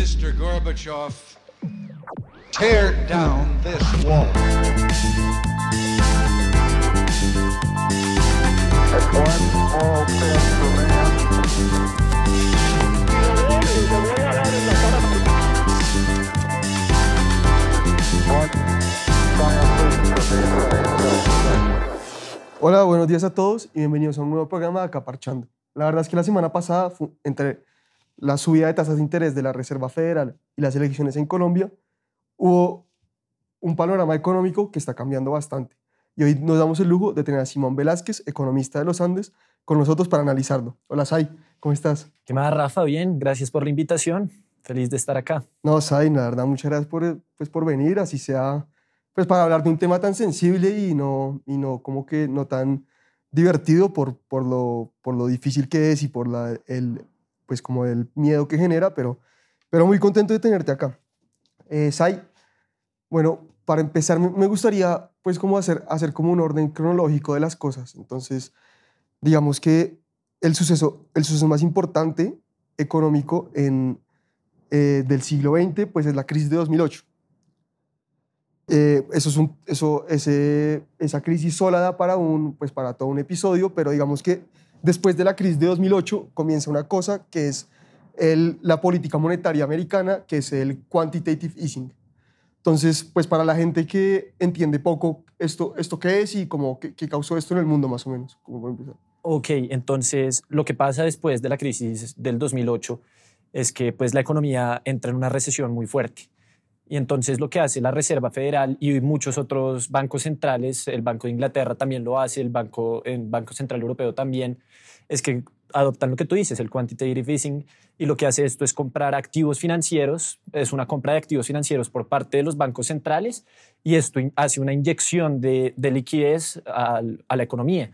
Mr. Gorbachev, tear down this wall. Hola, buenos días a todos y bienvenidos a un nuevo programa de Acaparchando. La verdad es que la semana pasada, entre la subida de tasas de interés de la Reserva Federal y las elecciones en Colombia, hubo un panorama económico que está cambiando bastante. Y hoy nos damos el lujo de tener a Simón Velázquez, economista de los Andes, con nosotros para analizarlo. Hola, Sai, ¿cómo estás? ¿Qué más, Rafa? Bien, gracias por la invitación. Feliz de estar acá. No, Sai, la verdad, muchas gracias por, pues, por venir, así sea, pues para hablar de un tema tan sensible y no, y no como que no tan divertido por, por, lo, por lo difícil que es y por la, el, pues como el miedo que genera, pero, pero muy contento de tenerte acá. Eh, Sai, bueno, para empezar me, gustaría pues como hacer, hacer como un orden cronológico de las cosas. Entonces, digamos que el suceso, el suceso más importante económico en, eh, del siglo XX, pues es la crisis de 2008. Eh, eso es un, eso, ese, esa crisis sola da para, un, pues para todo un episodio, pero digamos que después de la crisis de 2008 comienza una cosa que es la política monetaria americana, que es el quantitative easing. Entonces, pues para la gente que entiende poco esto, esto qué es y como qué, qué causó esto en el mundo más o menos, por empezar. Ok, entonces lo que pasa después de la crisis del 2008 es que pues la economía entra en una recesión muy fuerte. Y entonces lo que hace la Reserva Federal y muchos otros bancos centrales, el Banco de Inglaterra también lo hace, el Banco, el Banco Central Europeo también, es que adoptan lo que tú dices, el quantitative easing, y lo que hace esto es comprar activos financieros, es una compra de activos financieros por parte de los bancos centrales, y esto hace una inyección de, de liquidez a la economía.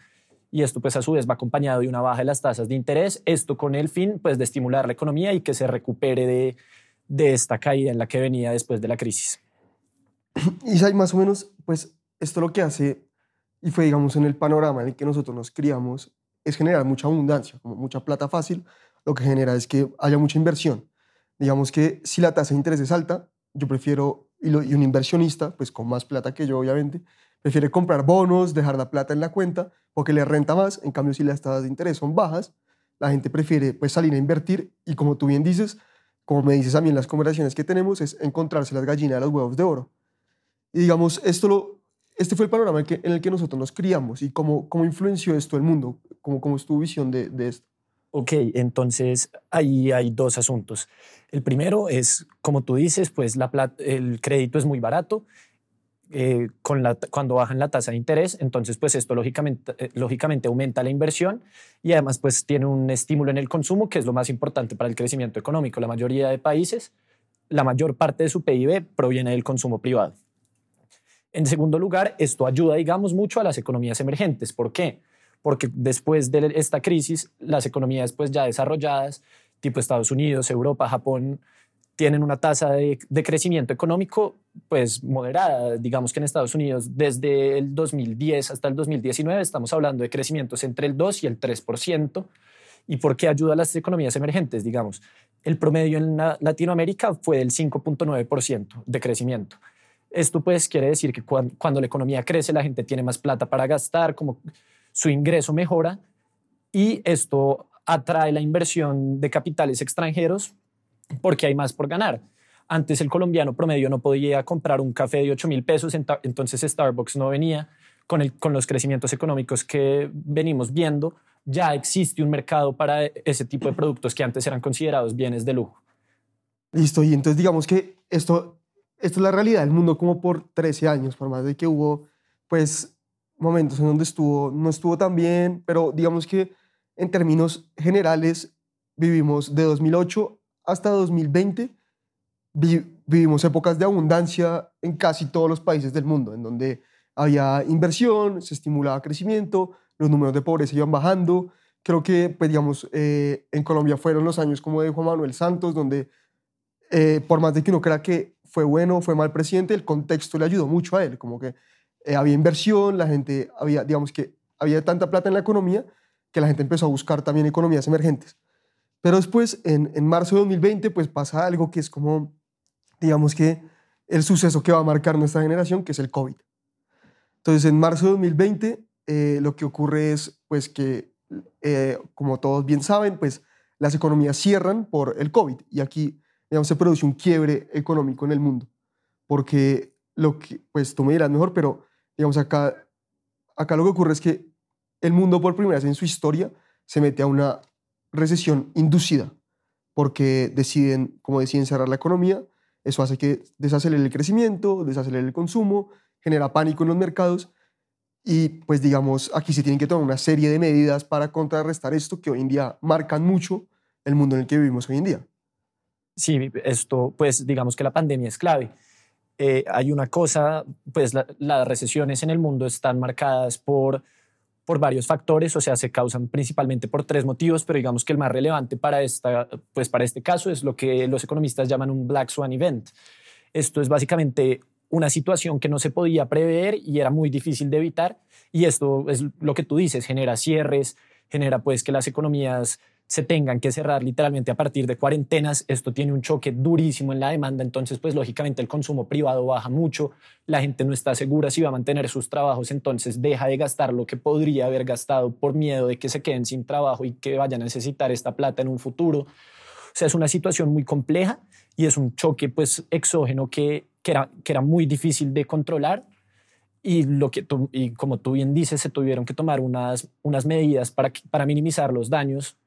Y esto pues a su vez va acompañado de una baja de las tasas de interés, esto con el fin pues de estimular la economía y que se recupere de, de esta caída en la que venía después de la crisis. Y hay más o menos, pues esto lo que hace, y fue digamos en el panorama en el que nosotros nos criamos, es generar mucha abundancia, como mucha plata fácil, lo que genera es que haya mucha inversión. Digamos que si la tasa de interés es alta, yo prefiero, y, lo- y un inversionista, pues con más plata que yo obviamente, prefiere comprar bonos, dejar la plata en la cuenta, porque le renta más. En cambio, si las tasas de interés son bajas, la gente prefiere pues salir a invertir y como tú bien dices, como me dices a mí en las conversaciones que tenemos, es encontrarse las gallinas de los huevos de oro. Y digamos, esto lo, este fue el panorama en, el que nosotros nos criamos y cómo, cómo influenció esto el mundo, cómo, cómo es tu visión de, esto. Ok, entonces ahí hay dos asuntos. El primero es, como tú dices, pues la plat- el crédito es muy barato. Eh, con la, cuando bajan la tasa de interés, entonces pues esto lógicamente, eh, lógicamente aumenta la inversión y además pues tiene un estímulo en el consumo que es lo más importante para el crecimiento económico. La mayoría de países, la mayor parte de su PIB proviene del consumo privado. En segundo lugar, esto ayuda, digamos, mucho a las economías emergentes. ¿Por qué? Porque después de esta crisis, las economías pues ya desarrolladas, tipo Estados Unidos, Europa, Japón, tienen una tasa de, de crecimiento económico pues moderada. Digamos que en Estados Unidos desde el 2010 hasta el 2019 estamos hablando de crecimientos entre el 2 y el 3%. ¿Y por qué ayuda a las economías emergentes? Digamos, el promedio en la- Latinoamérica fue del 5.9% de crecimiento. Esto pues quiere decir que cuan- cuando la economía crece la gente tiene más plata para gastar, como su ingreso mejora y esto atrae la inversión de capitales extranjeros porque hay más por ganar. Antes el colombiano promedio no podía comprar un café de 8 mil pesos, entonces Starbucks no venía. Con, el, con los crecimientos económicos que venimos viendo, ya existe un mercado para ese tipo de productos que antes eran considerados bienes de lujo. Listo, y entonces digamos que esto, esto es la realidad del mundo como por 13 años, por más de que hubo pues momentos en donde estuvo, no estuvo tan bien, pero digamos que en términos generales vivimos de 2008 hasta 2020, vi- vivimos épocas de abundancia en casi todos los países del mundo, en donde había inversión, se estimulaba crecimiento, los números de pobreza iban bajando. Creo que, pues digamos, eh, en Colombia fueron los años como de Juan Manuel Santos, donde eh, por más de que uno crea que fue bueno fue mal presidente, el contexto le ayudó mucho a él, como que eh, había inversión, la gente, había, digamos que había tanta plata en la economía que la gente empezó a buscar también economías emergentes. Pero después, en, en marzo de 2020, pues pasa algo que es como, digamos que el suceso que va a marcar nuestra generación, que es el COVID. Entonces, en marzo de 2020, eh, lo que ocurre es, pues, que, eh, como todos bien saben, pues, las economías cierran por el COVID. Y aquí, digamos, se produce un quiebre económico en el mundo. Porque lo que, pues, tú me dirás mejor, pero, digamos, acá, acá lo que ocurre es que el mundo por primera vez en su historia se mete a una recesión inducida porque deciden, como deciden cerrar la economía, eso hace que desacelere el crecimiento, desacelere el consumo, genera pánico en los mercados y pues digamos, aquí se tienen que tomar una serie de medidas para contrarrestar esto que hoy en día marcan mucho el mundo en el que vivimos hoy en día. Sí, esto pues digamos que la pandemia es clave. Eh, hay una cosa, pues las recesiones en el mundo están marcadas por por varios factores, o sea, se causan principalmente por tres motivos, pero digamos que el más relevante para, esta, pues para este caso es lo que los economistas llaman un Black Swan Event. Esto es básicamente una situación que no se podía prever y era muy difícil de evitar, y esto es lo que tú dices, genera cierres, genera pues que las economías se tengan que cerrar literalmente a partir de cuarentenas, esto tiene un choque durísimo en la demanda, entonces pues lógicamente el consumo privado baja mucho, la gente no está segura si va a mantener sus trabajos, entonces deja de gastar lo que podría haber gastado por miedo de que se queden sin trabajo y que vayan a necesitar esta plata en un futuro. O sea, es una situación muy compleja y es un choque pues exógeno que, que, era, que era muy difícil de controlar. Y, lo que y como tú bien dices, se tuvieron que tomar unas, unas medidas para, para minimizar los daños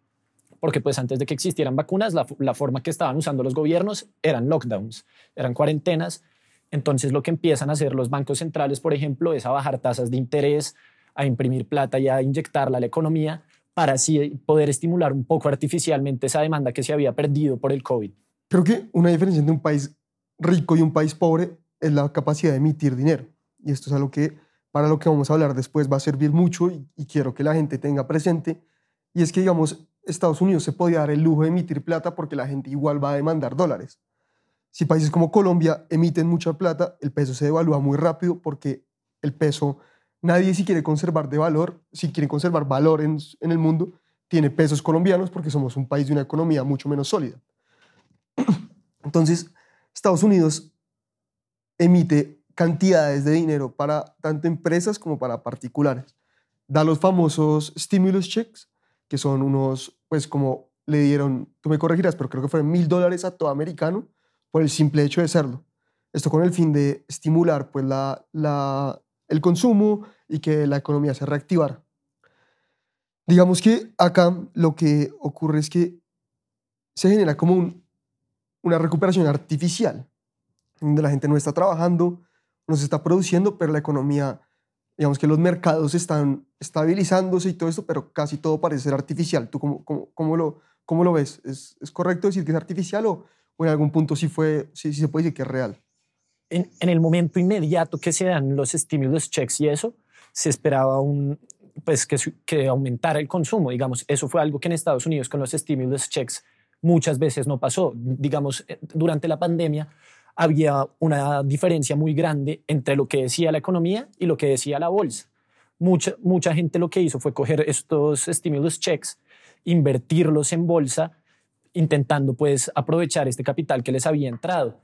porque pues antes de que existieran vacunas, la, forma que estaban usando los gobiernos eran lockdowns, eran cuarentenas. Entonces lo que empiezan a hacer los bancos centrales, por ejemplo, es a bajar tasas de interés, a imprimir plata y a inyectarla a la economía para así poder estimular un poco artificialmente esa demanda que se había perdido por el COVID. Creo que una diferencia entre un país rico y un país pobre es la capacidad de emitir dinero. Y esto es algo que para lo que vamos a hablar después va a servir mucho y, y quiero que la gente tenga presente. Y es que, digamos, Estados Unidos se podía dar el lujo de emitir plata porque la gente igual va a demandar dólares. Si países como Colombia emiten mucha plata, el peso se devalúa muy rápido porque el peso, nadie si quiere conservar de valor, si quiere conservar valor en, en el mundo, tiene pesos colombianos porque somos un país de una economía mucho menos sólida. Entonces, Estados Unidos emite cantidades de dinero para tanto empresas como para particulares. Da los famosos stimulus checks, que son unos pues como le dieron, tú me corregirás, pero creo que fueron mil dólares a todo americano por el simple hecho de serlo. Esto con el fin de estimular pues la, la, el consumo y que la economía se reactivara. Digamos que acá lo que ocurre es que se genera como una recuperación artificial, donde la gente no está trabajando, no se está produciendo, pero la economía digamos que los mercados están estabilizándose y todo esto, pero casi todo parece ser artificial. ¿Tú cómo, cómo, cómo lo, cómo lo ves? ¿Es, ¿Es, correcto decir que es artificial o, o, en algún punto sí, fue, sí, sí se puede decir que es real? En, en, el momento inmediato que se dan los stimulus checks y eso, se esperaba un, pues que, que aumentara el consumo. Digamos, eso fue algo que en Estados Unidos con los stimulus checks muchas veces no pasó. Digamos, eh, durante la pandemia había una diferencia muy grande entre lo que decía la economía y lo que decía la bolsa. Mucha, mucha gente lo que hizo fue coger estos stimulus checks, invertirlos en bolsa, intentando pues aprovechar este capital que les había entrado.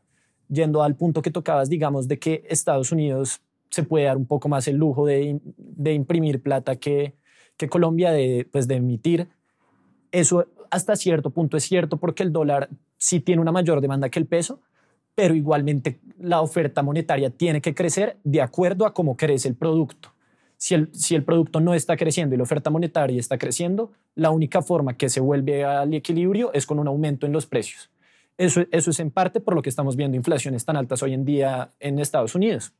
Yendo al punto que tocabas, digamos, de que Estados Unidos se puede dar un poco más el lujo de, de imprimir plata que, que Colombia, de, pues de emitir. Eso hasta cierto punto es cierto porque el dólar sí tiene una mayor demanda que el peso, pero igualmente la oferta monetaria tiene que crecer de acuerdo a cómo crece el producto. Si el, si el producto no está creciendo y la oferta monetaria está creciendo, la única forma que se vuelve al equilibrio es con un aumento en los precios. Eso, eso es en parte por lo que estamos viendo inflaciones tan altas hoy en día en Estados Unidos.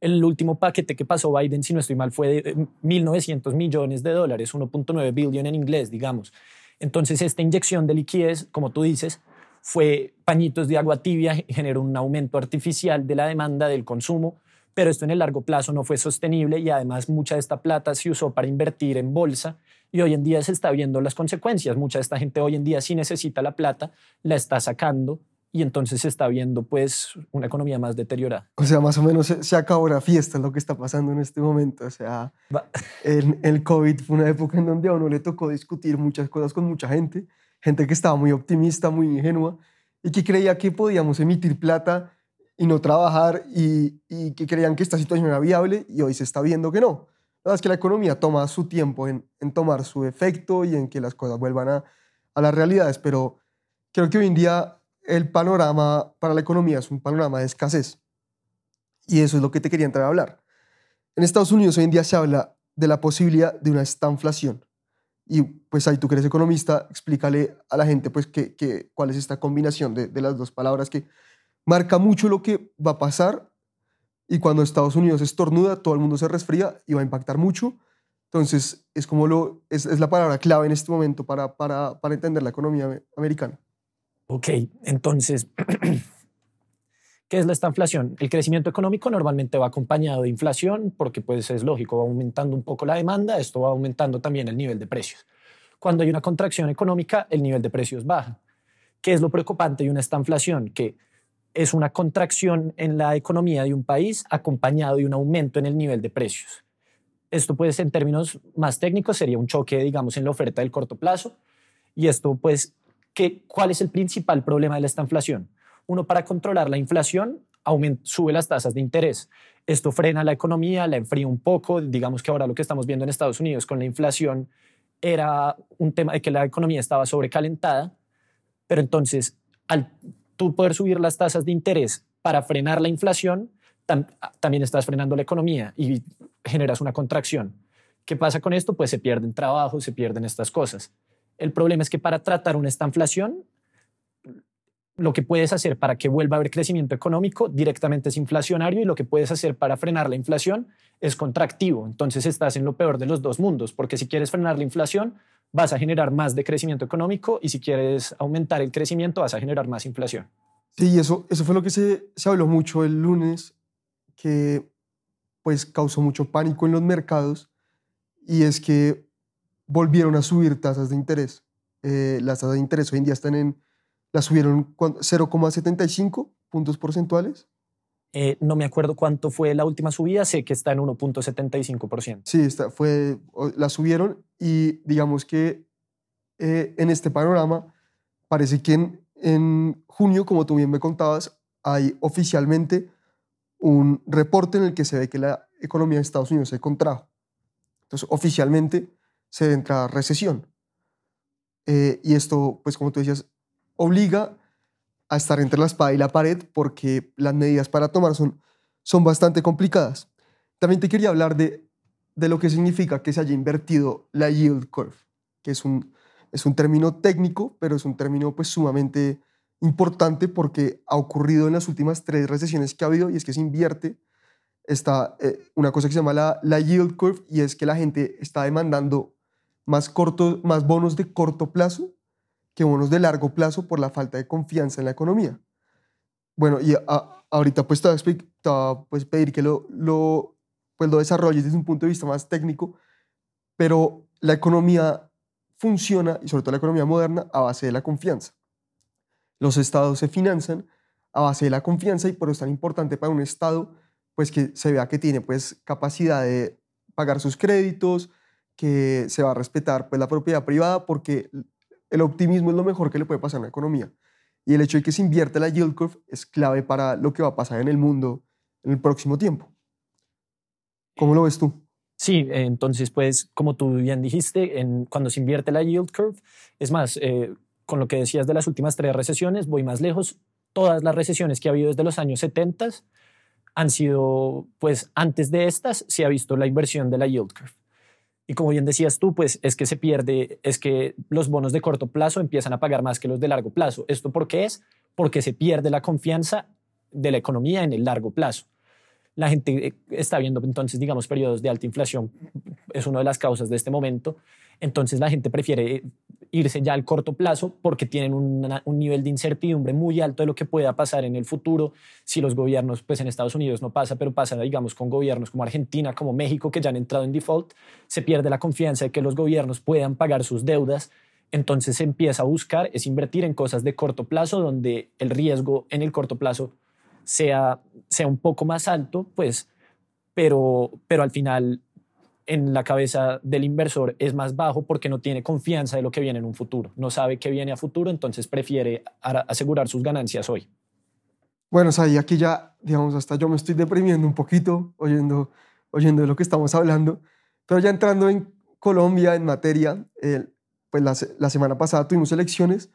El último paquete que pasó Biden, si no estoy mal, fue de 1.900 millones de dólares, 1.9 billion en inglés, digamos. Entonces, esta inyección de liquidez, como tú dices, fue pañitos de agua tibia, generó un aumento artificial de la demanda del consumo, pero esto en el largo plazo no fue sostenible y además mucha de esta plata se usó para invertir en bolsa y hoy en día se está viendo las consecuencias. Mucha de esta gente hoy en día sí necesita la plata, la está sacando y entonces se está viendo pues una economía más deteriorada. O sea, más o menos se, se acabó la fiesta, es lo que está pasando en este momento. O sea, el, el COVID fue una época en donde a uno le tocó discutir muchas cosas con mucha gente gente que estaba muy optimista, muy ingenua y que creía que podíamos emitir plata y no trabajar y, y que creían que esta situación era viable y hoy se está viendo que no. La verdad es que la economía toma su tiempo en, en tomar su efecto y en que las cosas vuelvan a, a las realidades, pero creo que hoy en día el panorama para la economía es un panorama de escasez. Y eso es lo que te quería entrar a hablar. En Estados Unidos hoy en día se habla de la posibilidad de una estanflación. Y pues ahí tú que eres economista, explícale a la gente pues que, que cuál es esta combinación de, de las dos palabras que marca mucho lo que va a pasar y cuando Estados Unidos estornuda, todo el mundo se resfría y va a impactar mucho. Entonces, es como lo, es, es la palabra clave en este momento para, para, para entender la economía americana. Ok, entonces, ¿qué es la estanflación? El crecimiento económico normalmente va acompañado de inflación porque pues es lógico, va aumentando un poco la demanda, esto va aumentando también el nivel de precios. Cuando hay una contracción económica, el nivel de precios baja. ¿Qué es lo preocupante de una estanflación? Que es una contracción en la economía de un país acompañado de un aumento en el nivel de precios. Esto pues en términos más técnicos sería un choque, digamos, en la oferta del corto plazo. Y esto pues, ¿qué, ¿cuál es el principal problema de esta inflación? Uno, para controlar la inflación, aumenta, sube las tasas de interés. Esto frena la economía, la enfría un poco. Digamos que ahora lo que estamos viendo en Estados Unidos con la inflación era un tema de que la economía estaba sobrecalentada, pero entonces al tú poder subir las tasas de interés para frenar la inflación, tam también estás frenando la economía y generas una contracción. ¿Qué pasa con esto? Pues se pierden trabajos, se pierden estas cosas. El problema es que para tratar una esta inflación, lo que puedes hacer para que vuelva a haber crecimiento económico directamente es inflacionario y lo que puedes hacer para frenar la inflación es contractivo. Entonces estás en lo peor de los dos mundos, porque si quieres frenar la inflación, vas a generar más de crecimiento económico y si quieres aumentar el crecimiento, vas a generar más inflación. Sí, eso, eso fue lo que se, se habló mucho el lunes, que pues causó mucho pánico en los mercados y es que volvieron a subir tasas de interés. Eh, las tasas de interés hoy en día están en, las subieron 0,75 puntos porcentuales. Eh, no me acuerdo cuánto fue la última subida, sé que está en 1.75%. Sí, está, fue, la subieron y digamos que eh, en este panorama parece que en, en junio, como tú bien me contabas, hay oficialmente un reporte en el que se ve que la economía de Estados Unidos se contrajo. Entonces, oficialmente se entra recesión. Eh, y esto, pues como tú decías, obliga a estar entre la espada y la pared porque las medidas para tomar son, son bastante complicadas. También te quería hablar de, de lo que significa que se haya invertido la yield curve, que es un, es un término técnico, pero es un término pues sumamente importante porque ha ocurrido en las últimas tres recesiones que ha habido y es que se invierte está eh, una cosa que se llama la, yield curve y es que la gente está demandando más, corto, más bonos de corto plazo que bonos de largo plazo por la falta de confianza en la economía. Bueno, y a, ahorita pues te voy a pues, pedir que lo, lo, pues, lo desarrolles desde un punto de vista más técnico, pero la economía funciona, y sobre todo la economía moderna, a base de la confianza. Los estados se financian a base de la confianza y por eso es tan importante para un estado pues que se vea que tiene pues capacidad de pagar sus créditos, que se va a respetar pues la propiedad privada porque el optimismo es lo mejor que le puede pasar a la economía. Y el hecho de que se invierta la yield curve es clave para lo que va a pasar en el mundo en el próximo tiempo. ¿Cómo lo ves tú? Sí, entonces, pues, como tú bien dijiste, en, cuando se invierte la yield curve, es más, eh, con lo que decías de las últimas tres recesiones, voy más lejos. Todas las recesiones que ha habido desde los años 70 han sido, pues, antes de estas se ha visto la inversión de la yield curve. Y como bien decías tú, pues es que se pierde, es que los bonos de corto plazo empiezan a pagar más que los de largo plazo. ¿Esto por qué es? Porque se pierde la confianza de la economía en el largo plazo. La gente eh, está viendo entonces, digamos, periodos de alta inflación, es una de las causas de este momento. Entonces la gente prefiere irse ya al corto plazo porque tienen un nivel de incertidumbre muy alto de lo que pueda pasar en el futuro si los gobiernos, pues en Estados Unidos no pasa, pero pasa, digamos, con gobiernos como Argentina, como México, que ya han entrado en default, se pierde la confianza de que los gobiernos puedan pagar sus deudas. Entonces se empieza a buscar, es invertir en cosas de corto plazo, donde el riesgo en el corto plazo sea, sea un poco más alto, pues, pero, pero al final en la cabeza del inversor es más bajo porque no tiene confianza de lo que viene en un futuro. No sabe qué viene a futuro, entonces prefiere asegurar sus ganancias hoy. Bueno, o aquí ya, digamos, hasta yo me estoy deprimiendo un poquito oyendo, oyendo de lo que estamos hablando, pero ya entrando en Colombia en materia, pues la, la semana pasada tuvimos elecciones,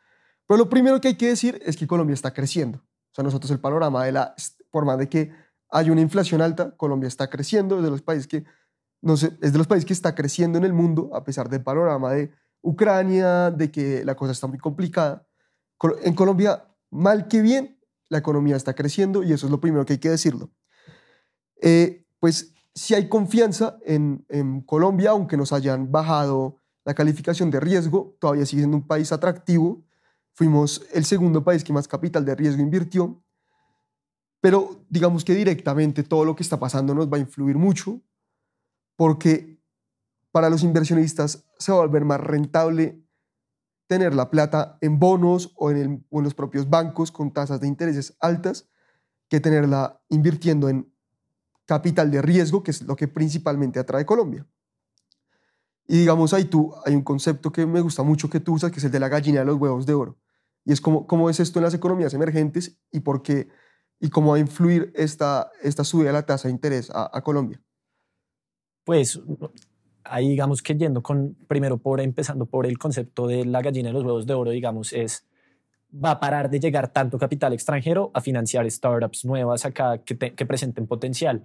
pero lo primero que hay que decir es que Colombia está creciendo. O sea, nosotros el panorama de la, por más de que hay una inflación alta, Colombia está creciendo, es de los países que es de los países que está creciendo en el mundo, a pesar del panorama de Ucrania, de que la cosa está muy complicada. En Colombia, mal que bien, la economía está creciendo y eso es lo primero que hay que decirlo. Eh, pues si hay confianza en, en, Colombia, aunque nos hayan bajado la calificación de riesgo, todavía sigue siendo un país atractivo. Fuimos el segundo país que más capital de riesgo invirtió. Pero digamos que directamente todo lo que está pasando nos va a influir mucho porque para los inversionistas se va a volver más rentable tener la plata en bonos o en, los propios bancos con tasas de intereses altas que tenerla invirtiendo en capital de riesgo, que es lo que principalmente atrae Colombia. Y digamos, ahí tú, hay un concepto que me gusta mucho que tú usas, que es el de la gallina de los huevos de oro. Y es cómo, cómo es esto en las economías emergentes y por qué, y cómo va a influir esta subida de la tasa de interés a Colombia pues ahí digamos que yendo con, primero por, empezando por el concepto de la gallina de los huevos de oro, digamos, es, va a parar de llegar tanto capital extranjero a financiar startups nuevas acá que, que presenten potencial.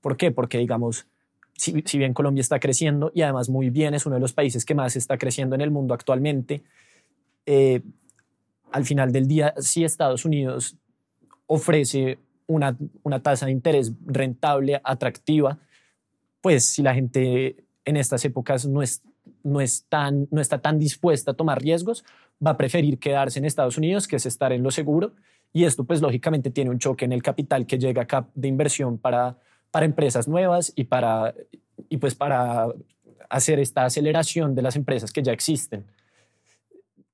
¿Por qué? Porque, digamos, si, si, bien Colombia está creciendo y además muy bien, es uno de los países que más está creciendo en el mundo actualmente, eh, al final del día, si Estados Unidos ofrece una, una tasa de interés rentable, atractiva, pues si la gente en estas épocas no, es, no, es tan, no está tan dispuesta a tomar riesgos, va a preferir quedarse en Estados Unidos, que es estar en lo seguro. Y esto pues lógicamente tiene un choque en el capital que llega de inversión para, para empresas nuevas y para, y pues para hacer esta aceleración de las empresas que ya existen.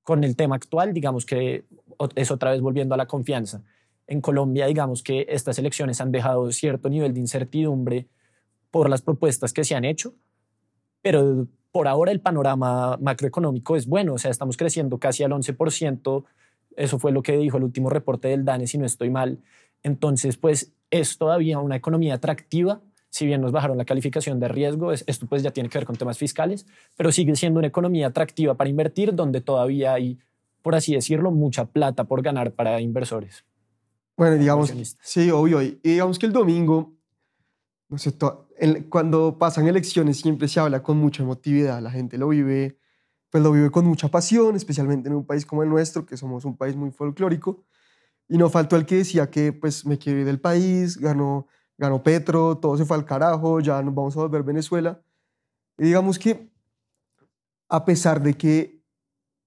Con el tema actual, digamos que es otra vez volviendo a la confianza. En Colombia, digamos que estas elecciones han dejado cierto nivel de incertidumbre por las propuestas que se han hecho, pero por ahora el panorama macroeconómico es bueno, o sea, estamos creciendo casi al 11%, eso fue lo que dijo el último reporte del DANE, si no estoy mal. Entonces, pues es todavía una economía atractiva, si bien nos bajaron la calificación de riesgo, esto pues ya tiene que ver con temas fiscales, pero sigue siendo una economía atractiva para invertir donde todavía hay, por así decirlo, mucha plata por ganar para inversores. Bueno, digamos, sí, obvio. Y digamos que el domingo no sé, cuando pasan elecciones siempre se habla con mucha emotividad, la gente lo vive, pues lo vive con mucha pasión, especialmente en un país como el nuestro, que somos un país muy folclórico. Y no faltó el que decía que pues me quiero ir del país, ganó, ganó Petro, todo se fue al carajo, ya nos vamos a volver Venezuela. Y digamos que a pesar de que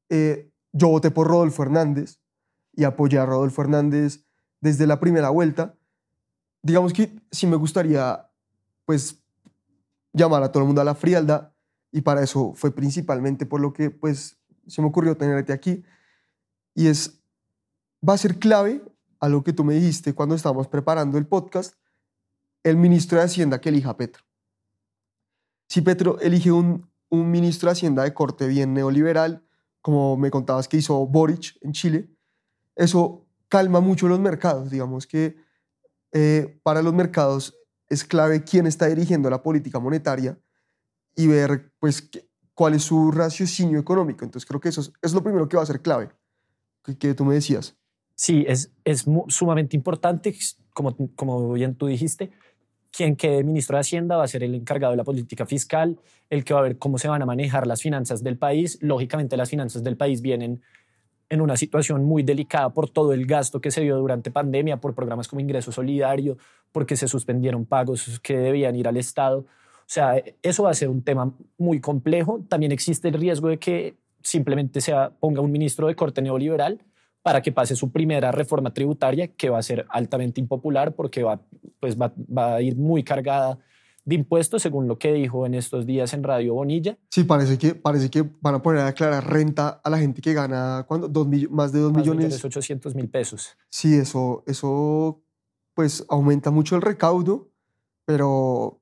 eh, yo voté por Rodolfo Hernández y apoyé a Rodolfo Hernández desde la primera vuelta, digamos que sí me gustaría pues llamar a todo el mundo a la frialdad y para eso fue principalmente por lo que pues se me ocurrió tenerte aquí y es va a ser clave a lo que tú me dijiste cuando estábamos preparando el podcast el ministro de Hacienda que elija Petro. Si Petro elige un, un ministro de Hacienda de corte bien neoliberal, como me contabas que hizo Boric en Chile, eso calma mucho los mercados. Digamos que eh, para los mercados es clave quién está dirigiendo la política monetaria y ver pues, cuál es su raciocinio económico. Entonces creo que eso es, lo primero que va a ser clave, que, tú me decías. Sí, es, es sumamente importante, como, como bien tú dijiste, quien quede ministro de Hacienda va a ser el encargado de la política fiscal, el que va a ver cómo se van a manejar las finanzas del país. Lógicamente las finanzas del país vienen en una situación muy delicada por todo el gasto que se dio durante pandemia, por programas como Ingreso Solidario, porque se suspendieron pagos que debían ir al Estado. O sea, eso va a ser un tema muy complejo. También existe el riesgo de que simplemente se ponga un ministro de corte neoliberal para que pase su primera reforma tributaria, que va a ser altamente impopular porque va, pues va, va a ir muy cargada de impuestos, según lo que dijo en estos días en Radio Bonilla. Sí, parece que, parece que van a poner a declarar renta a la gente que gana ¿cuándo? Dos más de 2 millones. 800 mil pesos. Sí, eso, eso pues aumenta mucho el recaudo, pero,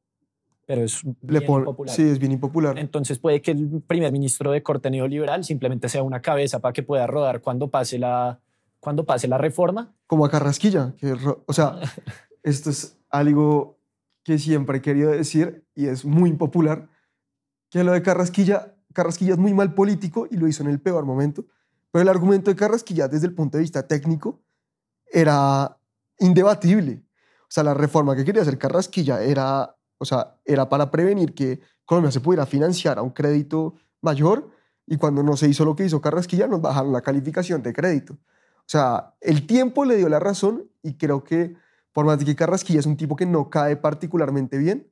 pero es Le bien impopular. sí, es bien impopular. Entonces puede que el primer ministro de corte neoliberal simplemente sea una cabeza para que pueda rodar cuando pase la, cuando pase la reforma. como a Carrasquilla, que, o sea, esto es algo que siempre he querido decir y es muy impopular, que lo de Carrasquilla, Carrasquilla es muy mal político y lo hizo en el peor momento, pero el argumento de Carrasquilla desde el punto de vista técnico era indebatible. O sea, la reforma que quería hacer Carrasquilla era, o sea, era para prevenir que Colombia se pudiera financiar a un crédito mayor y cuando no se hizo lo que hizo Carrasquilla nos bajaron la calificación de crédito. O sea, el tiempo le dio la razón y creo que por más de que Carrasquilla es un tipo que no cae particularmente bien,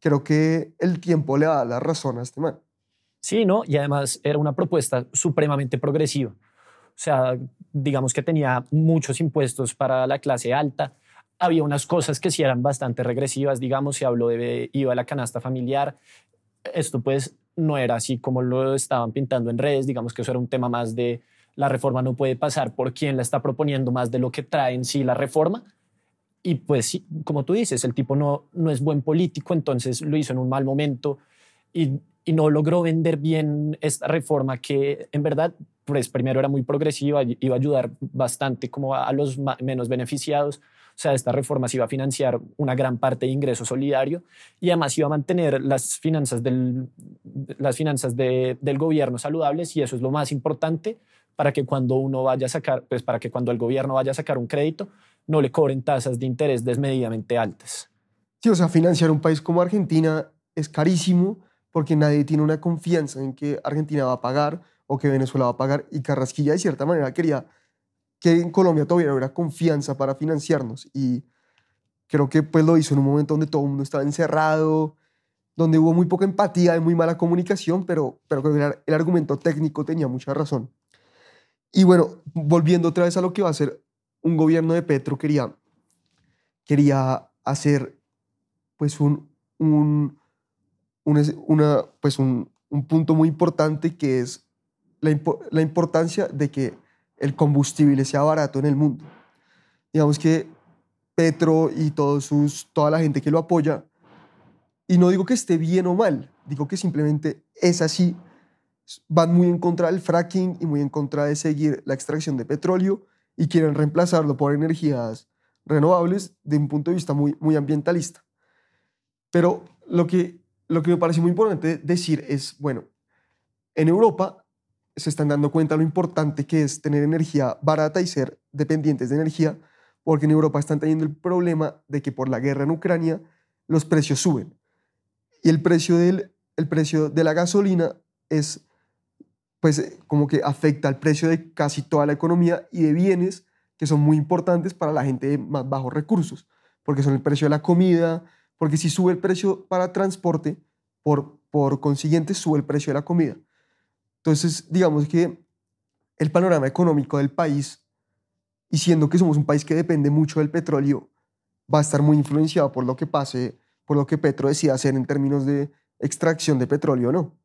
creo que el tiempo le da la razón a este man. Sí, ¿no? Y además era una propuesta supremamente progresiva. O sea, digamos que tenía muchos impuestos para la clase alta. Había unas cosas que sí eran bastante regresivas, digamos, se habló de IVA a la canasta familiar. Esto pues no era así como lo estaban pintando en redes, digamos que eso era un tema más de la reforma no puede pasar por quien la está proponiendo más de lo que trae en sí la reforma. Y pues sí, como tú dices, el tipo no, no es buen político, entonces lo hizo en un mal momento y, y no logró vender bien esta reforma que en verdad, pues primero era muy progresiva, iba a ayudar bastante como a, los menos beneficiados. O sea, esta reforma se iba a financiar una gran parte de ingreso solidario y además iba a mantener las finanzas del, las finanzas de- del gobierno saludables y eso es lo más importante para que cuando uno vaya a sacar, pues para que cuando el gobierno vaya a sacar un crédito, no le cobren tasas de interés desmedidamente altas. Sí, o sea, financiar un país como Argentina es carísimo porque nadie tiene una confianza en que Argentina va a pagar o que Venezuela va a pagar y Carrasquilla de cierta manera quería que en Colombia todavía hubiera confianza para financiarnos y creo que pues lo hizo en un momento donde todo el mundo estaba encerrado, donde hubo muy poca empatía y muy mala comunicación, pero, pero creo que el, argumento técnico tenía mucha razón. Y bueno, volviendo otra vez a lo que va a ser un gobierno de Petro, quería, quería hacer pues un, un, un es- una, pues un, un punto muy importante que es la, la importancia de que el combustible sea barato en el mundo. Digamos que Petro y todos sus, toda la gente que lo apoya, y no digo que esté bien o mal, digo que simplemente es así, van muy en contra del fracking y muy en contra de seguir la extracción de petróleo y quieren reemplazarlo por energías renovables de un punto de vista muy, muy ambientalista. Pero lo que, lo que me parece muy importante decir es, bueno, en Europa se están dando cuenta lo importante que es tener energía barata y ser dependientes de energía, porque en Europa están teniendo el problema de que por la guerra en Ucrania los precios suben. Y el precio, del, el precio de la gasolina es, pues, como que afecta al precio de casi toda la economía y de bienes que son muy importantes para la gente de más bajos recursos, porque son el precio de la comida, porque si sube el precio para transporte, por, por consiguiente sube el precio de la comida. Entonces, digamos que el panorama económico del país, y siendo que somos un país que depende mucho del petróleo, va a estar muy influenciado por lo que pase, por lo que Petro decida hacer en términos de extracción de petróleo, ¿no?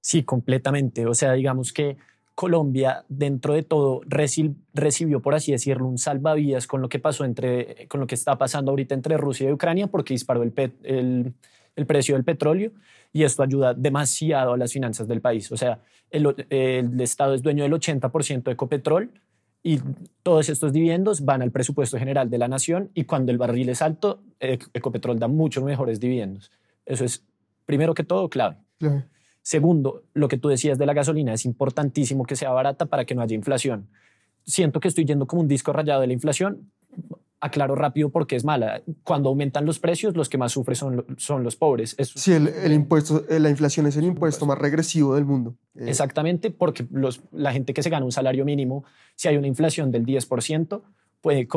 Sí, completamente. O sea, digamos que Colombia, dentro de todo, reci- recibió, por así decirlo, un salvavidas con lo que pasó entre, con lo que está pasando ahorita entre Rusia y Ucrania, porque disparó el, el, precio del petróleo y esto ayuda demasiado a las finanzas del país. O sea, el, el Estado es dueño del 80% de Ecopetrol y todos estos dividendos van al presupuesto general de la nación y cuando el barril es alto, Ec- Ecopetrol da muchos mejores dividendos. Eso es, primero que todo, clave. Claro. Segundo, lo que tú decías de la gasolina, es importantísimo que sea barata para que no haya inflación. Siento que estoy yendo como un disco rayado de la inflación. Aclaro rápido porque es mala. Cuando aumentan los precios, los que más sufren son, son los pobres. Es Sí, el, el impuesto, eh, la inflación es el impuesto más regresivo del mundo. Eh, Exactamente, porque los, la gente que se gana un salario mínimo, si hay una inflación del 10%, puede,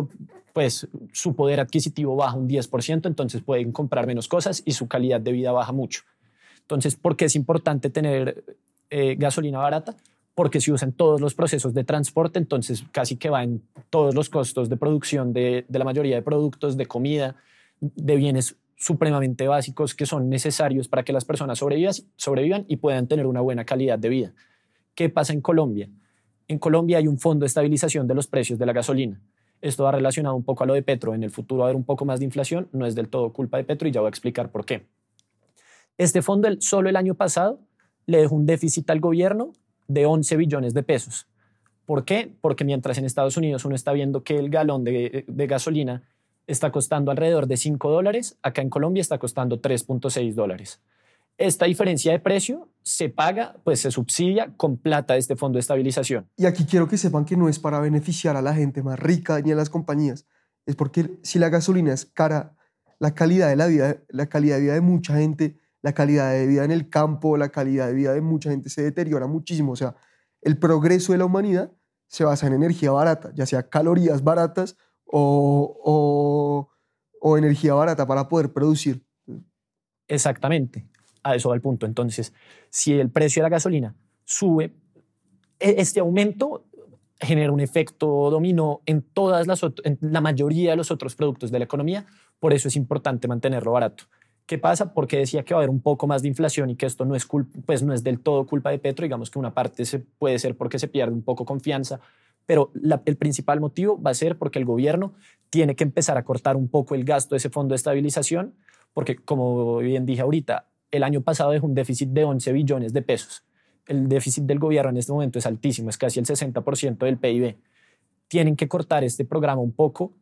pues su poder adquisitivo baja un 10%, entonces pueden comprar menos cosas y su calidad de vida baja mucho. Entonces, ¿por qué es importante tener eh, gasolina barata? Porque se usa en todos los procesos de transporte, entonces casi que va en todos los costos de producción de, la mayoría de productos, de comida, de bienes supremamente básicos que son necesarios para que las personas sobrevivan, sobrevivan y puedan tener una buena calidad de vida. ¿Qué pasa en Colombia? En Colombia hay un fondo de estabilización de los precios de la gasolina. Esto va relacionado un poco a lo de Petro. En el futuro va a haber un poco más de inflación. No es del todo culpa de Petro y ya voy a explicar por qué. Este fondo solo el año pasado le dejó un déficit al gobierno de 11 billones de pesos. ¿Por qué? Porque mientras en Estados Unidos uno está viendo que el galón de, de gasolina está costando alrededor de 5 dólares, acá en Colombia está costando 3.6 dólares. Esta diferencia de precio se paga, pues se subsidia con plata de este fondo de estabilización. Y aquí quiero que sepan que no es para beneficiar a la gente más rica ni a las compañías. Es porque si la gasolina es cara, la calidad de la vida, la calidad de vida de mucha gente, la calidad de vida en el campo, la calidad de vida de mucha gente se deteriora muchísimo. O sea, el progreso de la humanidad se basa en energía barata, ya sea calorías baratas o, o, energía barata para poder producir. Exactamente, a eso va el punto. Entonces, si el precio de la gasolina sube, e- este aumento genera un efecto dominó en todas las en la mayoría de los otros productos de la economía, por eso es importante mantenerlo barato. ¿Qué pasa? Porque decía que va a haber un poco más de inflación y que esto no es cul- pues no es del todo culpa de Petro, digamos que una parte se puede ser porque se pierde un poco confianza, pero el principal motivo va a ser porque el gobierno tiene que empezar a cortar un poco el gasto de ese fondo de estabilización, porque como bien dije ahorita, el año pasado dejó un déficit de 11 billones de pesos. El déficit del gobierno en este momento es altísimo, es casi el 60% del PIB. Tienen que cortar este programa un poco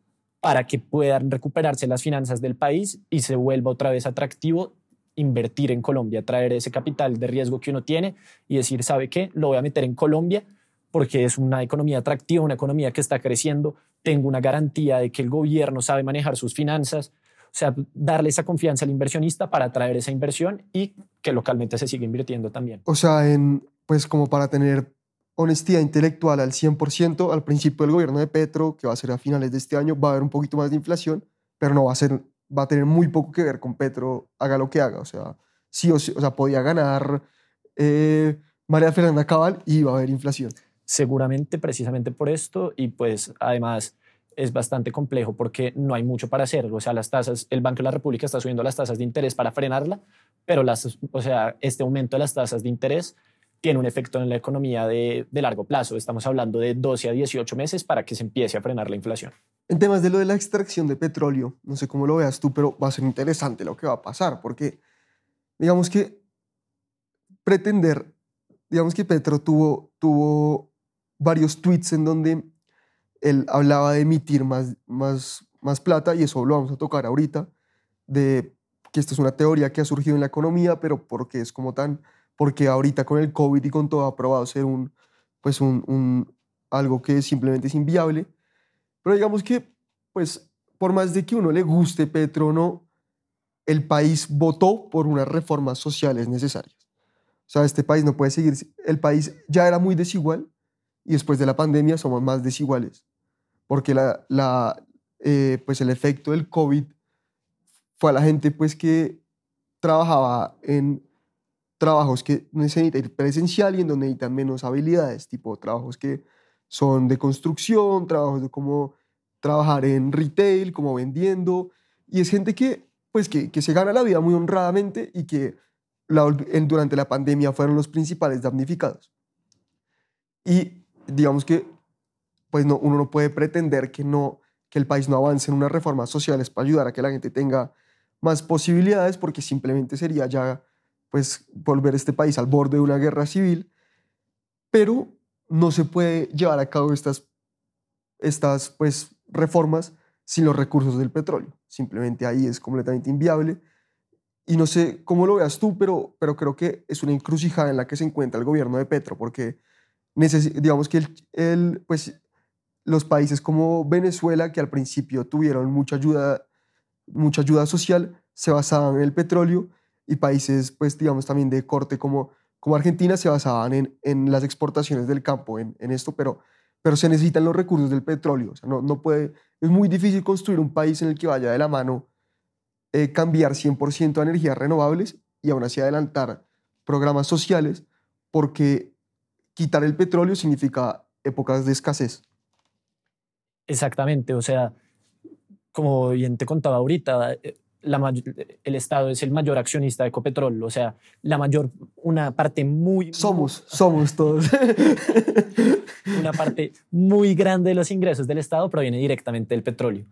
para que puedan recuperarse las finanzas del país y se vuelva otra vez atractivo invertir en Colombia, traer ese capital de riesgo que uno tiene y decir, ¿sabe qué? Lo voy a meter en Colombia porque es una economía atractiva, una economía que está creciendo, tengo una garantía de que el gobierno sabe manejar sus finanzas, o sea, darle esa confianza al inversionista para atraer esa inversión y que localmente se siga invirtiendo también. O sea, en, pues como para tener honestidad intelectual al 100%, al principio del gobierno de Petro, que va a ser a finales de este año, va a haber un poquito más de inflación, pero no va a ser, va a tener muy poco que ver con Petro, haga lo que haga. O sea, sí o sí, o sea, podía ganar eh, María Fernanda Cabal y va a haber inflación. seguramente precisamente por esto y pues además es bastante complejo porque no hay mucho para hacer, o sea, las tasas, el Banco de la República está subiendo las tasas de interés para frenarla, pero las, o sea, este aumento de las tasas de interés tiene un efecto en la economía de, de largo plazo, estamos hablando de 12 a 18 meses para que se empiece a frenar la inflación. En temas de lo de la extracción de petróleo, no sé cómo lo veas tú, pero va a ser interesante lo que va a pasar, porque digamos que pretender, digamos que Petro tuvo, tuvo varios tweets en donde él hablaba de emitir más, más, más plata, y eso lo vamos a tocar ahorita, de que esto es una teoría que ha surgido en la economía, pero porque es como tan, porque ahorita con el COVID y con todo ha probado ser un, pues un, un, algo que simplemente es inviable. Pero digamos que, pues, por más de que uno le guste Petro o no, el país votó por unas reformas sociales necesarias. O sea, este país no puede seguir, el país ya era muy desigual y después de la pandemia somos más desiguales, porque la, la, eh, pues el efecto del COVID fue a la gente pues que trabajaba en trabajos que necesitan ir presencial y en donde necesitan menos habilidades, tipo trabajos que son de construcción, trabajos de cómo trabajar en retail, como vendiendo, y es gente que, pues, que, que se gana la vida muy honradamente y que la, en, durante la pandemia fueron los principales damnificados. Y digamos que pues no, uno no puede pretender que, no, que el país no avance en unas reformas sociales para ayudar a que la gente tenga más posibilidades, porque simplemente sería ya pues volver este país al borde de una guerra civil, pero no se puede llevar a cabo estas, estas pues, reformas sin los recursos del petróleo. Simplemente ahí es completamente inviable. Y no sé cómo lo veas tú, pero, pero creo que es una encrucijada en la que se encuentra el gobierno de Petro, porque digamos que el, pues, los países como Venezuela, que al principio tuvieron mucha ayuda, mucha ayuda social, se basaban en el petróleo, y países, pues, digamos, también de corte como, como Argentina se basaban en, en las exportaciones del campo, en, en esto, pero, pero se necesitan los recursos del petróleo. O sea, no, no puede, es muy difícil construir un país en el que vaya de la mano eh, cambiar 100% a energías renovables y aún así adelantar programas sociales, porque quitar el petróleo significa épocas de escasez. Exactamente, o sea, como bien te contaba ahorita, la, el Estado es el mayor accionista de Ecopetrol, o sea, la mayor, una parte muy... Somos, somos todos. una parte muy grande de los ingresos del Estado proviene directamente del petróleo.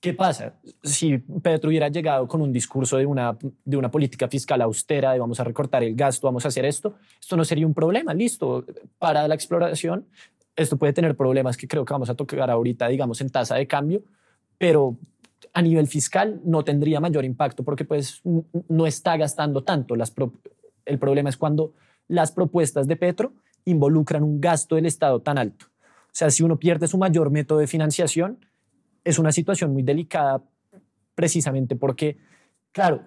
¿Qué pasa? Si Petro hubiera llegado con un discurso de una, de una política fiscal austera, de vamos a recortar el gasto, vamos a hacer esto, esto no sería un problema, listo, para la exploración. Esto puede tener problemas que creo que vamos a tocar ahorita, digamos, en tasa de cambio, pero a nivel fiscal no tendría mayor impacto porque pues no está gastando tanto. El problema es cuando las propuestas de Petro involucran un gasto del Estado tan alto. O sea, si uno pierde su mayor método de financiación, es una situación muy delicada precisamente porque, claro,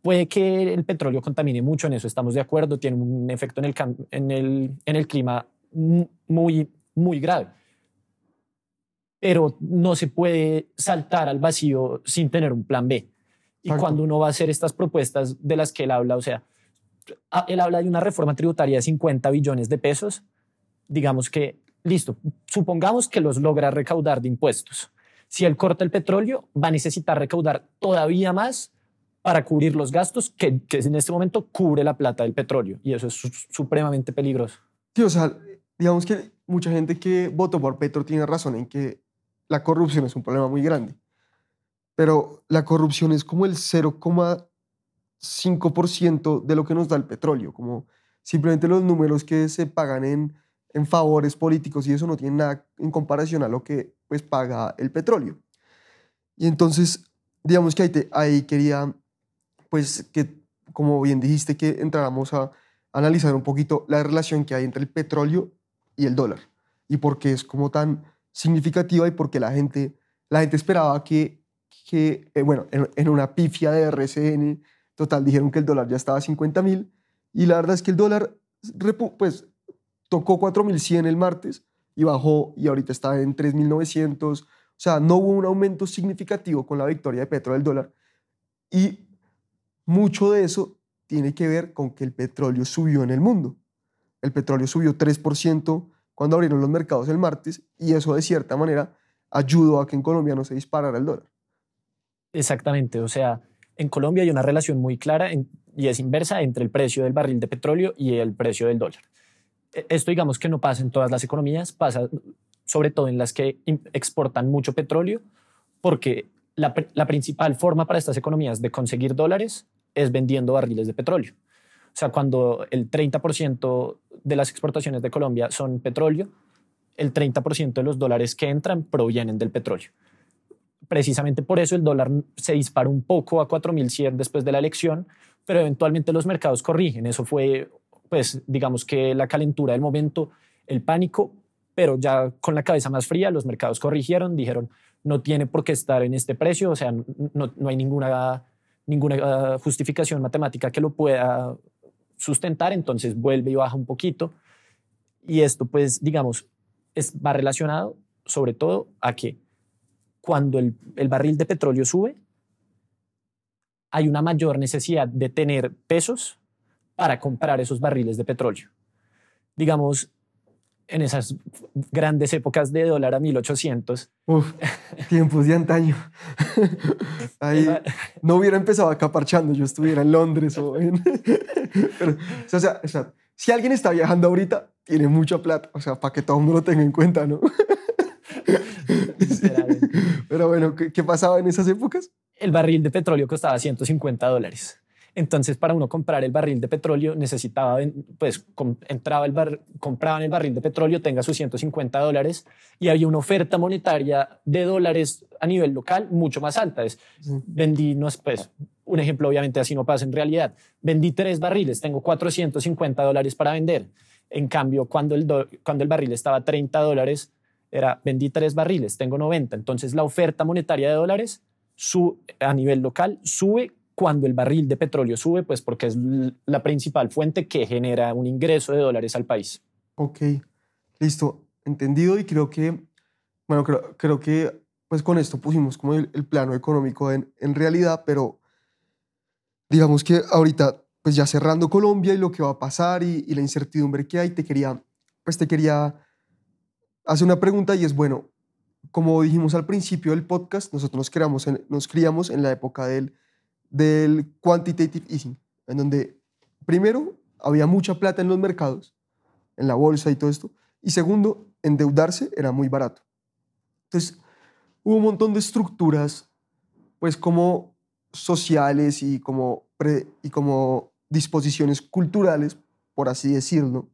puede que el petróleo contamine mucho, en eso estamos de acuerdo, tiene un efecto en el, en el, en el clima muy, muy grave. Pero no se puede saltar al vacío sin tener un plan B. Y cuando uno va a hacer estas propuestas de las que él habla, o sea, él habla de una reforma tributaria de 50 billones de pesos, digamos que, listo, supongamos que los logra recaudar de impuestos si él corta el petróleo, va a necesitar recaudar todavía más para cubrir los gastos que, que en este momento cubre la plata del petróleo. Y eso es supremamente peligroso. Sí, o sea, digamos que mucha gente que votó por Petro tiene razón en que la corrupción es un problema muy grande. Pero la corrupción es como el 0,5% de lo que nos da el petróleo, como simplemente los números que se pagan en, en favores políticos y eso no tiene nada en comparación a lo que pues paga el petróleo. Y entonces, digamos que ahí, ahí quería, pues que, como bien dijiste, que entráramos a analizar un poquito la relación que hay entre el petróleo y el dólar y por qué es como tan significativa y por qué la gente, la gente esperaba que, que eh, bueno, en, una pifia de RCN, total, dijeron que el dólar ya estaba a 50 mil y la verdad es que el dólar, pues, tocó 4.100 el martes y bajó y ahorita está en 3.900. O sea, no hubo un aumento significativo con la victoria de Petro del dólar. Y mucho de eso tiene que ver con que el petróleo subió en el mundo. El petróleo subió 3% cuando abrieron los mercados el martes y eso de cierta manera ayudó a que en Colombia no se disparara el dólar. Exactamente, o sea, en Colombia hay una relación muy clara y es inversa entre el precio del barril de petróleo y el precio del dólar. E, esto digamos que no pasa en todas las economías, pasa sobre todo en las que exportan mucho petróleo, porque la, principal forma para estas economías de conseguir dólares es vendiendo barriles de petróleo. O sea, cuando el 30% de las exportaciones de Colombia son petróleo, el 30% de los dólares que entran provienen del petróleo. Precisamente por eso el dólar se disparó un poco a 4.100 después de la elección, pero eventualmente los mercados corrigen. Eso fue pues digamos que la calentura del momento, el pánico, pero ya con la cabeza más fría, los mercados corrigieron, dijeron, no tiene por qué estar en este precio, o sea, no, hay ninguna, ninguna justificación matemática que lo pueda sustentar, entonces vuelve y baja un poquito. Y esto, pues, digamos, es, va relacionado sobre todo a que cuando el, el barril de petróleo sube, hay una mayor necesidad de tener pesos para comprar esos barriles de petróleo. Digamos, en esas grandes épocas de dólar a 1800. Uf, tiempos de antaño. Ahí no hubiera empezado acá parchando, yo estuviera en Londres o en... o, sea, o, sea, si alguien está viajando ahorita, tiene mucha plata, o sea, para que todo el mundo lo tenga en cuenta, ¿no? Pero bueno, ¿qué, ¿qué pasaba en esas épocas? El barril de petróleo costaba 150 dólares. Entonces, para uno comprar el barril de petróleo, necesitaba, pues, entraba el bar, compraban el barril de petróleo, tenga sus 150 dólares, y había una oferta monetaria de dólares a nivel local mucho más alta. Es, vendí, no es, pues, un ejemplo, obviamente así no pasa en realidad. Vendí tres barriles, tengo 450 dólares para vender. En cambio, cuando el, cuando el barril estaba a 30 dólares, era vendí tres barriles, tengo 90. Entonces, la oferta monetaria de dólares su, a nivel local sube cuando el barril de petróleo sube, pues porque es la principal fuente que genera un ingreso de dólares al país. Ok, listo, entendido y creo que, bueno, creo, creo que pues con esto pusimos como el, plano económico en, en, realidad, pero digamos que ahorita, pues ya cerrando Colombia y lo que va a pasar y, y la incertidumbre que hay, te quería, pues te quería hacer una pregunta y es, bueno, como dijimos al principio del podcast, nosotros nos criamos en, nos criamos en la época del del quantitative easing, en donde primero había mucha plata en los mercados, en la bolsa y todo esto, y segundo, endeudarse era muy barato. Entonces, hubo un montón de estructuras, pues como sociales y como, y como disposiciones culturales, por así decirlo,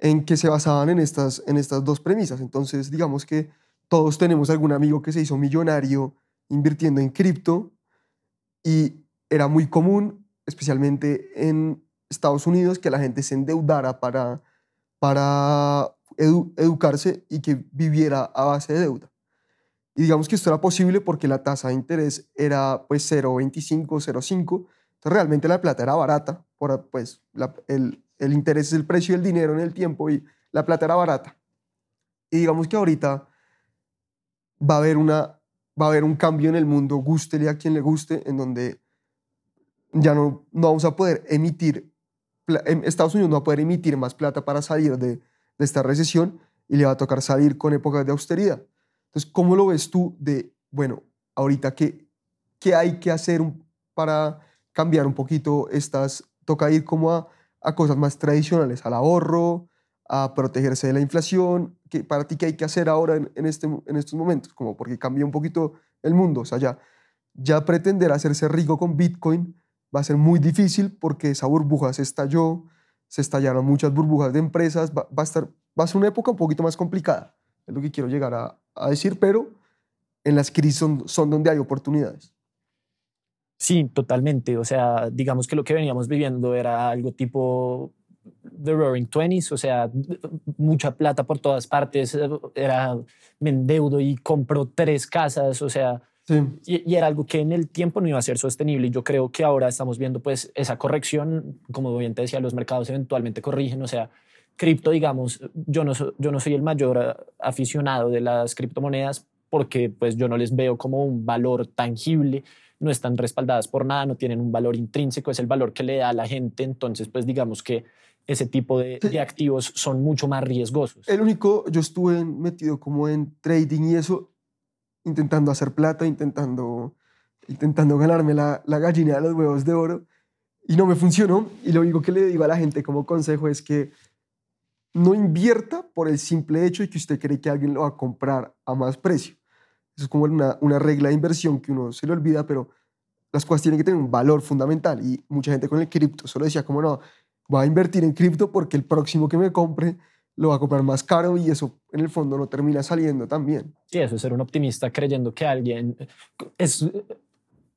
en que se basaban en estas, en estas dos premisas. Entonces, digamos que todos tenemos algún amigo que se hizo millonario invirtiendo en cripto y era muy común, especialmente en Estados Unidos, que la gente se endeudara para, para edu- educarse y que viviera a base de deuda. Y digamos que esto era posible porque la tasa de interés era pues 0,25, 0,5. Entonces realmente la plata era barata, por, pues el, el interés es el precio del dinero en el tiempo y la plata era barata. Y digamos que ahorita va a haber, una, va a haber un cambio en el mundo, gústele a quien le guste, en donde ya no, no vamos a poder emitir, em- Estados Unidos no va a poder emitir más plata para salir de, de esta recesión y le va a tocar salir con épocas de austeridad. Entonces, ¿cómo lo ves tú de, bueno, ahorita qué, qué hay que hacer para cambiar un poquito estas, toca ir como a, a cosas más tradicionales, al ahorro, a protegerse de la inflación, ¿qué, para ti qué hay que hacer ahora en, este, en estos momentos? Como porque cambia un poquito el mundo, o sea, ya, ya pretender hacerse rico con Bitcoin va a ser muy difícil porque esa burbuja se estalló, se estallaron muchas burbujas de empresas, va, va a estar, va a ser una época un poquito más complicada, es lo que quiero llegar a, decir, pero en las crisis son donde hay oportunidades. Sí, totalmente. O sea, digamos que lo que veníamos viviendo era algo tipo The Roaring Twenties, o sea, mucha plata por todas partes. Era, me endeudo y compro tres casas, o sea, Sí, y, y era algo que en el tiempo no iba a ser sostenible. Y yo creo que ahora estamos viendo pues esa corrección, como bien te decía, los mercados eventualmente corrigen, o sea, cripto, digamos, yo no, yo no soy el mayor aficionado de las criptomonedas porque pues yo no les veo como un valor tangible, no están respaldadas por nada, no tienen un valor intrínseco, es el valor que le da a la gente, entonces pues digamos que ese tipo de, activos son mucho más riesgosos. el único, yo estuve metido como en trading y eso, intentando hacer plata, intentando, intentando ganarme la, la gallina de los huevos de oro, y no me funcionó. Y lo único que le digo a la gente como consejo es que no invierta por el simple hecho de que usted cree que alguien lo va a comprar a más precio. Es como una, una regla de inversión que uno se le olvida, pero las cosas tienen que tener un valor fundamental. Y mucha gente con el cripto solo decía como no, voy a invertir en cripto porque el próximo que me compre lo va a comprar más caro y eso en el fondo no termina saliendo tan bien. Sí, eso es ser un optimista creyendo que alguien es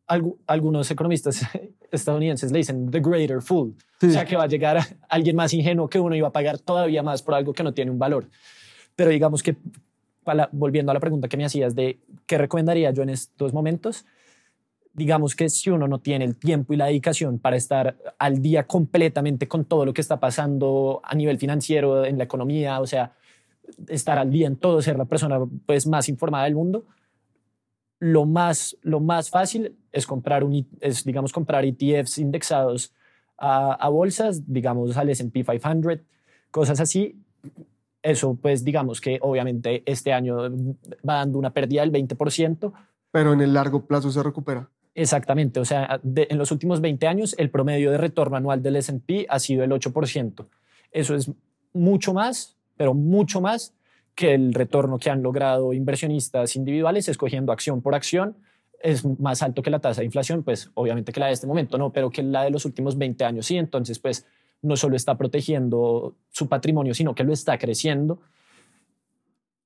algu- algunos economistas estadounidenses le dicen the greater fool, Sí. o sea que va a llegar a alguien más ingenuo que uno y va a pagar todavía más por algo que no tiene un valor. Pero digamos que para- volviendo a la pregunta que me hacías de qué recomendaría yo en estos momentos, digamos que si uno no tiene el tiempo y la dedicación para estar al día completamente con todo lo que está pasando a nivel financiero en la economía, o sea, estar al día en todo, ser la persona pues más informada del mundo, lo más, lo más fácil es comprar, un, es, digamos, comprar ETFs indexados a, a bolsas, digamos al S&P 500, cosas así. Eso, pues, digamos que obviamente este año va dando una pérdida del 20%. Pero en el largo plazo se recupera. Exactamente, o sea, de- en los últimos 20 años el promedio de retorno anual del S&P ha sido el 8%. Eso es mucho más, pero mucho más que el retorno que han logrado inversionistas individuales escogiendo acción por acción. Es más alto que la tasa de inflación, pues obviamente que la de este momento no, pero que la de los últimos 20 años sí. Entonces, pues no solo está protegiendo su patrimonio, sino que lo está creciendo.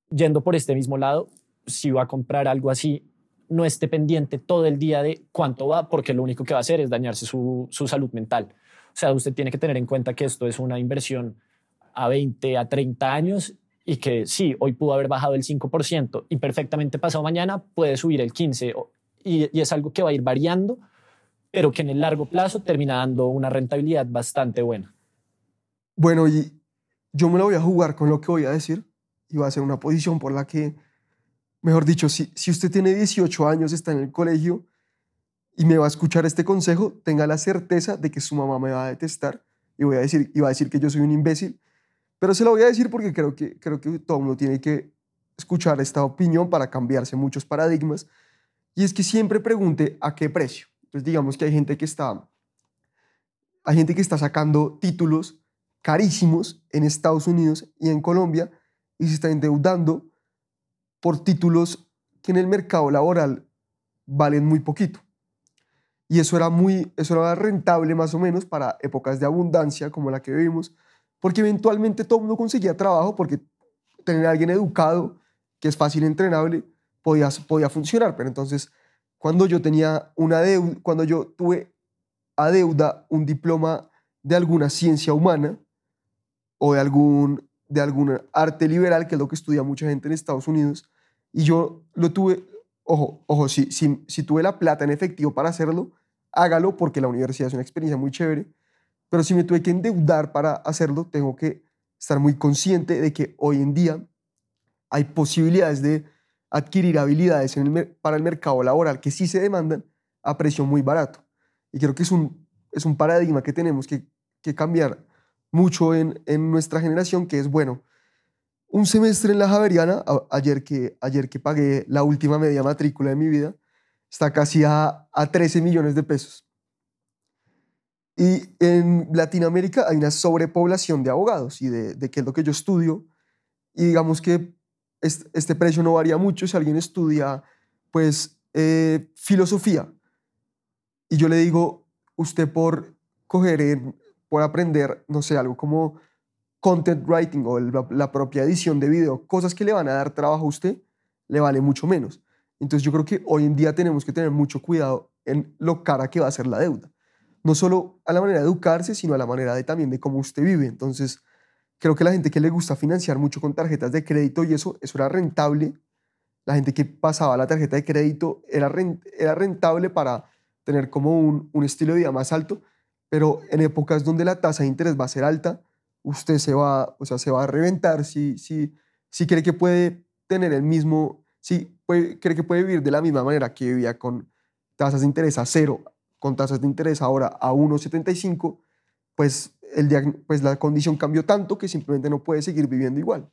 Yendo por este mismo lado, si va a comprar algo así, no esté pendiente todo el día de cuánto va, porque lo único que va a hacer es dañarse su, su salud mental. O sea, usted tiene que tener en cuenta que esto es una inversión a 20, a 30 años y que sí, hoy pudo haber bajado el 5% y perfectamente pasado mañana puede subir el 15% o- y, y es algo que va a ir variando, pero que en el largo plazo termina dando una rentabilidad bastante buena. Bueno, y yo me lo voy a jugar con lo que voy a decir y va a ser una posición por la que, mejor dicho, si, si usted tiene 18 años, está en el colegio y me va a escuchar este consejo, tenga la certeza de que su mamá me va a detestar y, voy a decir, y va a decir que yo soy un imbécil, pero se lo voy a decir porque creo que, creo que todo mundo tiene que escuchar esta opinión para cambiarse muchos paradigmas y es que siempre pregunte a qué precio. Entonces digamos que hay gente que está, hay gente que está sacando títulos carísimos en Estados Unidos y en Colombia y se está endeudando por títulos que en el mercado laboral valen muy poquito. Y eso era muy, eso era rentable más o menos para épocas de abundancia como la que vivimos, porque eventualmente todo el mundo conseguía trabajo porque tener a alguien educado, que es fácil entrenable, podía, podía funcionar. Pero entonces, cuando yo tenía una deuda, cuando yo tuve a deuda un diploma de alguna ciencia humana o de algún, de algún arte liberal, que es lo que estudia mucha gente en Estados Unidos, y yo lo tuve, ojo, ojo, si, si, si tuve la plata en efectivo para hacerlo, hágalo porque la universidad es una experiencia muy chévere, pero si me tuve que endeudar para hacerlo, tengo que estar muy consciente de que hoy en día hay posibilidades de adquirir habilidades para el mercado laboral que sí se demandan a precio muy barato. Y creo que es un, es un paradigma que tenemos que, que cambiar mucho en, en, nuestra generación, que es, bueno, un semestre en la Javeriana, ayer que, ayer que pagué la última media matrícula de mi vida, está casi a, a 13 millones de pesos. Y en Latinoamérica hay una sobrepoblación de abogados y de, de qué es lo que yo estudio. Y digamos que este, precio no varía mucho si alguien estudia, pues, eh, filosofía. Y yo le digo, usted por coger, por aprender, no sé, algo como content writing o la propia edición de video, cosas que le van a dar trabajo a usted, le vale mucho menos. Entonces yo creo que hoy en día tenemos que tener mucho cuidado en lo cara que va a ser la deuda. No solo a la manera de educarse, sino a la manera de, también de cómo usted vive. Entonces, creo que la gente que le gusta financiar mucho con tarjetas de crédito y eso, eso era rentable. La gente que pasaba la tarjeta de crédito era, era rentable para tener como un, un estilo de vida más alto, pero en épocas donde la tasa de interés va a ser alta, usted se va, o sea, se va a reventar si, si, si cree que puede tener el mismo, si cree que puede vivir de la misma manera que vivía con tasas de interés a cero, con tasas de interés ahora a 1,75, pues, el, pues la condición cambió tanto que simplemente no puede seguir viviendo igual.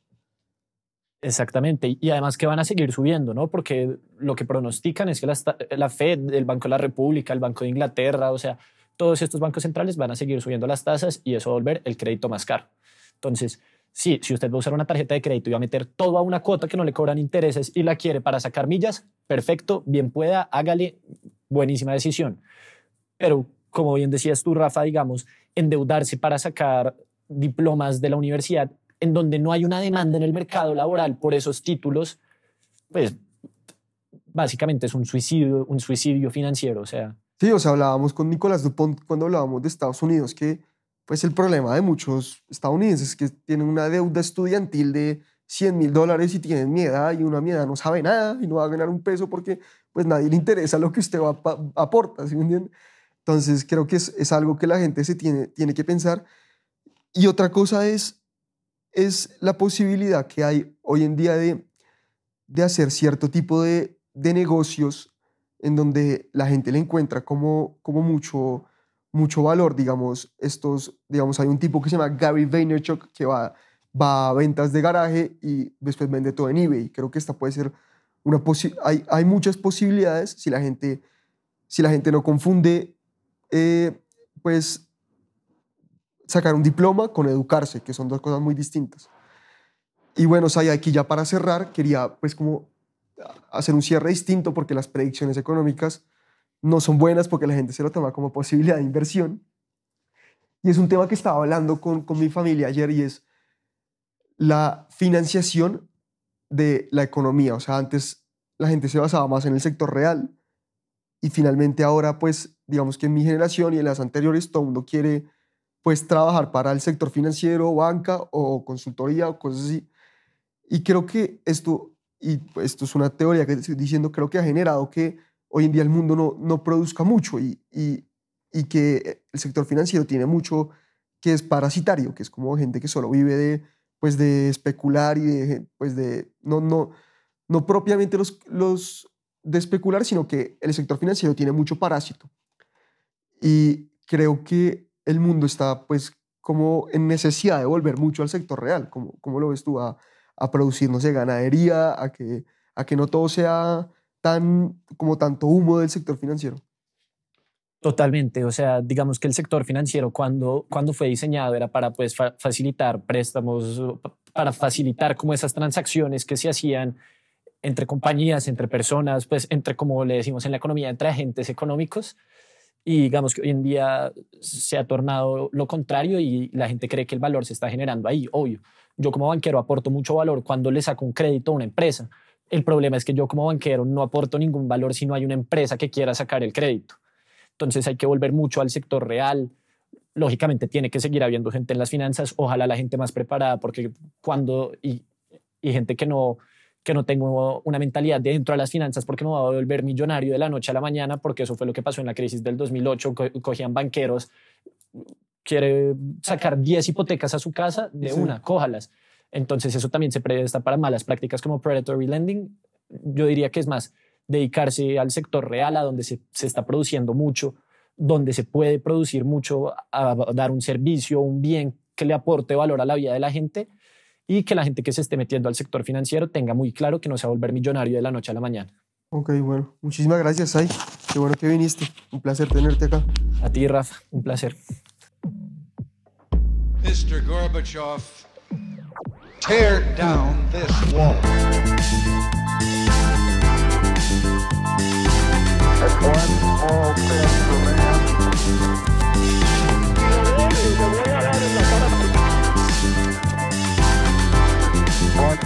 Exactamente, y además que van a seguir subiendo, ¿no? Porque lo que pronostican es que la, la Fed, el Banco de la República, el Banco de Inglaterra, o sea, todos estos bancos centrales van a seguir subiendo las tasas y eso va a volver el crédito más caro. Entonces, sí, si usted va a usar una tarjeta de crédito y va a meter todo a una cuota que no le cobran intereses y la quiere para sacar millas, perfecto, bien pueda, hágale, buenísima decisión. Pero, como bien decías tú, Rafa, digamos, endeudarse para sacar diplomas de la universidad en donde no hay una demanda en el mercado laboral por esos títulos, pues básicamente es un suicidio, un suicidio financiero, o sea. Sí, o sea, hablábamos con Nicolás Dupont cuando hablábamos de Estados Unidos que pues el problema de muchos estadounidenses es que tienen una deuda estudiantil de 100 mil dólares y tienen mi edad y una mi edad no sabe nada y no va a ganar un peso porque pues nadie le interesa lo que usted aporta, ¿sí me entiende? Entonces creo que es, es, algo que la gente se tiene, tiene que pensar. Y otra cosa es, es la posibilidad que hay hoy en día de, de hacer cierto tipo de, de negocios en donde la gente le encuentra como, como mucho mucho valor, digamos, estos, digamos, hay un tipo que se llama Gary Vaynerchuk que va, va a ventas de garaje y después vende todo en eBay. Creo que esta puede ser una hay, hay muchas posibilidades si la gente, si la gente no confunde, eh, pues, sacar un diploma con educarse, que son dos cosas muy distintas. Y bueno, Saya, aquí ya para cerrar, quería pues como hacer un cierre distinto porque las predicciones económicas no son buenas porque la gente se lo toma como posibilidad de inversión. Y es un tema que estaba hablando con, con mi familia ayer y es la financiación de la economía. O sea, antes la gente se basaba más en el sector real y finalmente ahora, pues, digamos que en mi generación y en las anteriores, todo el mundo quiere, pues, trabajar para el sector financiero, banca o consultoría o cosas así. Y creo que esto, y esto es una teoría que estoy diciendo, creo que ha generado que hoy en día el mundo no, no produzca mucho y, y, y, que el sector financiero tiene mucho que es parasitario, que es como gente que solo vive de, pues de especular y de, pues de, no, no, no propiamente los, los de especular, sino que el sector financiero tiene mucho parásito. Y creo que el mundo está pues como en necesidad de volver mucho al sector real, como, como lo ves tú, a, a producir, no sé, ganadería, a que, a que no todo sea tan, como tanto humo del sector financiero. Totalmente, o sea, digamos que el sector financiero cuando, cuando fue diseñado era para pues, facilitar préstamos, para facilitar como esas transacciones que se hacían entre compañías, entre personas, pues entre, como le decimos en la economía, entre agentes económicos. Y digamos que hoy en día se ha tornado lo contrario y la gente cree que el valor se está generando ahí, obvio. Yo como banquero aporto mucho valor cuando le saco un crédito a una empresa. El problema es que yo como banquero no aporto ningún valor si no hay una empresa que quiera sacar el crédito. Entonces hay que volver mucho al sector real. Lógicamente tiene que seguir habiendo gente en las finanzas, ojalá la gente más preparada, porque cuando y, y gente que no, que no tengo una mentalidad de dentro de las finanzas porque me va a volver millonario de la noche a la mañana, porque eso fue lo que pasó en la crisis del 2008, cogían banqueros, quiere sacar 10 hipotecas a su casa, de una, cójalas. Entonces eso también se presta para malas prácticas como predatory lending. Yo diría que es más dedicarse al sector real, a donde se, se está produciendo mucho, donde se puede producir mucho, a dar un servicio, un bien que le aporte valor a la vida de la gente y que la gente que se esté metiendo al sector financiero tenga muy claro que no se va a volver millonario de la noche a la mañana. Ok, bueno, muchísimas gracias, Sai. Qué bueno que viniste. Un placer tenerte acá. A ti, Rafa, un placer. Mr. Gorbachev, tear down this wall. One,